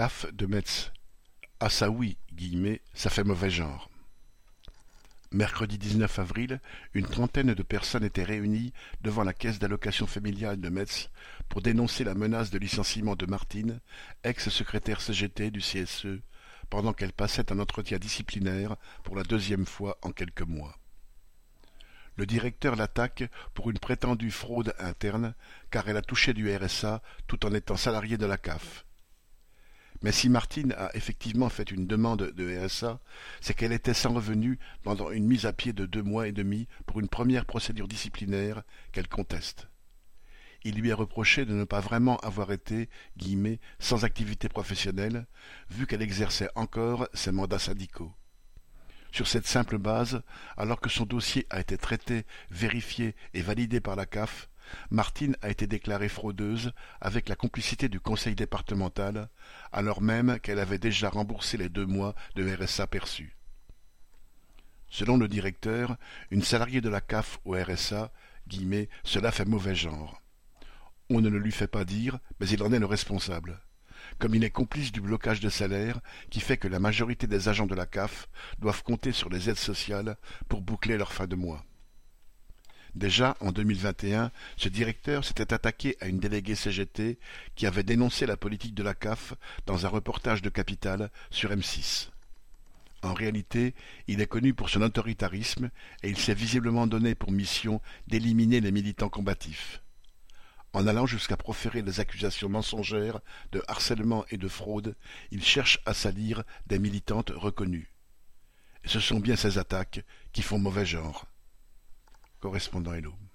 CAF de Metz. Ah ça oui, ça fait mauvais genre. Mercredi 19 avril, une trentaine de personnes étaient réunies devant la caisse d'allocation familiale de Metz pour dénoncer la menace de licenciement de Martine, ex-secrétaire CGT du CSE, pendant qu'elle passait un entretien disciplinaire pour la deuxième fois en quelques mois. Le directeur l'attaque pour une prétendue fraude interne, car elle a touché du RSA tout en étant salariée de la CAF. Mais si Martine a effectivement fait une demande de RSA, c'est qu'elle était sans revenu pendant une mise à pied de deux mois et demi pour une première procédure disciplinaire qu'elle conteste. Il lui est reproché de ne pas vraiment avoir été guillemets, sans activité professionnelle, vu qu'elle exerçait encore ses mandats syndicaux. Sur cette simple base, alors que son dossier a été traité, vérifié et validé par la CAF, Martine a été déclarée fraudeuse avec la complicité du conseil départemental, alors même qu'elle avait déjà remboursé les deux mois de RSA perçus. Selon le directeur, une salariée de la CAF au RSA, guillemets, cela fait mauvais genre. On ne le lui fait pas dire, mais il en est le responsable comme il est complice du blocage de salaire qui fait que la majorité des agents de la CAF doivent compter sur les aides sociales pour boucler leur fin de mois. Déjà, en 2021, ce directeur s'était attaqué à une déléguée CGT qui avait dénoncé la politique de la CAF dans un reportage de Capital sur M6. En réalité, il est connu pour son autoritarisme et il s'est visiblement donné pour mission d'éliminer les militants combatifs en allant jusqu'à proférer des accusations mensongères de harcèlement et de fraude, il cherche à salir des militantes reconnues. Ce sont bien ces attaques qui font mauvais genre. Correspondant Hello.